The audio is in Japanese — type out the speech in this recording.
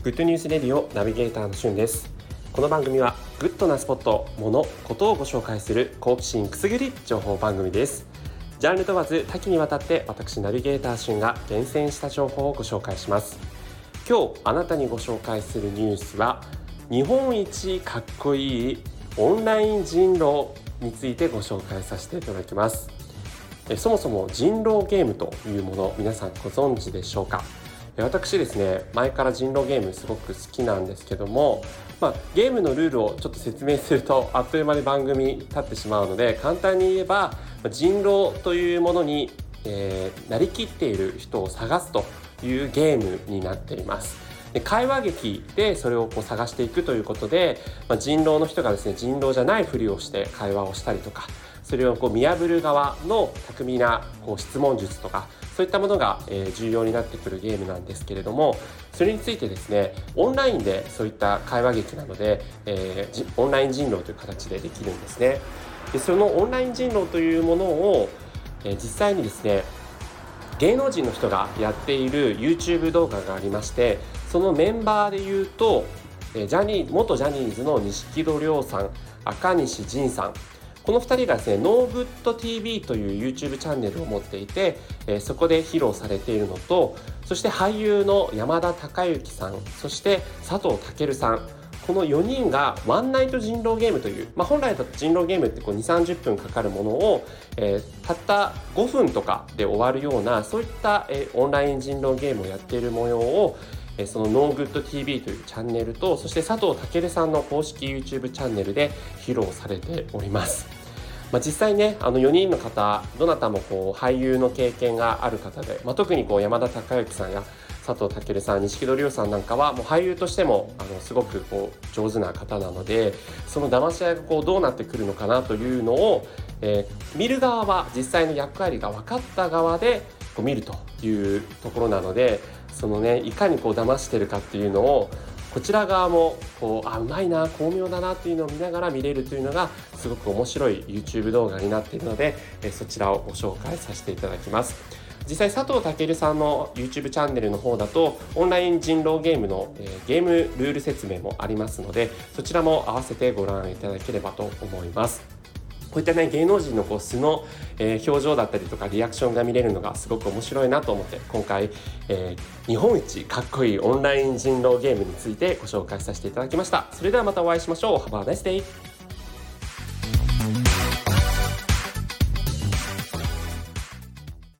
Good News Radio ナビゲーターのしゅんですこの番組はグッドなスポット、物、ことをご紹介する好奇心くすぐり情報番組です。ジャンル問わず多岐にわたって私ナビゲーターしゅんが厳選した情報をご紹介します。今日あなたにご紹介するニュースは日本一かっこいいオンライン人狼についてご紹介させていただきます。そもそも人狼ゲームというもの皆さんご存知でしょうか？私ですね前から人狼ゲームすごく好きなんですけども、まあ、ゲームのルールをちょっと説明するとあっという間に番組立ってしまうので簡単に言えば人狼というものに、えー、なりきっている人を探すというゲームになっています。で会話劇でそれをこう探していくということで、まあ、人狼の人がですね人狼じゃないふりをして会話をしたりとかそれをこう見破る側の巧みなこう質問術とかそういったものが、重要になってくるゲームなんですけれどもそれについてですねオンラインでそういった会話劇なので、えー、オンライン人狼という形でできるんですね。でそのオンライン人狼というものを、えー、実際にですね芸能人の人がやっている YouTube 動画がありましてそのメンバーで言うとジャニー元ジャニーズの錦戸亮さん赤西仁さん。この2人がですね、 NO GOOD TV という YouTube チャンネルを持っていて、えそこで披露されているのと、そして俳優の山田孝之さん、そして佐藤健さん、この4人がワンナイト人狼ゲームという、まあ、本来だと人狼ゲームってこう2、30分かかるものを、えー、たった5分とかで終わるような、そういった、えー、オンライン人狼ゲームをやっている模様を、えそのノーグッド TV というチャンネルと、そして佐藤健さんの公式 YouTube チャンネルで披露されております。まあ、実際ねあの4人の方どなたもこう俳優の経験がある方で、まあ、特にこう山田孝之さんや佐藤健さん錦戸亮さんなんかはもう俳優としてもあのすごくこう上手な方なのでその騙し合いがこうどうなってくるのかなというのを、えー、見る側は実際の役割が分かった側でこう見るというところなのでそのねいかにこう騙してるかっていうのをこちら側もこうあうまいな巧妙だなっていうのを見ながら見れるというのがすごく面白い YouTube 動画になっているので、えそちらをご紹介させていただきます。実際佐藤健さんの YouTube チャンネルの方だとオンライン人狼ゲームの、えー、ゲームルール説明もありますのでそちらも合わせてご覧いただければと思います。こういったね芸能人のこう素の、えー、表情だったりとかリアクションが見れるのがすごく面白いなと思って今回、えー、日本一かっこいいオンライン人狼ゲームについてご紹介させていただきました。それではまたお会いしましょう。Have a nice day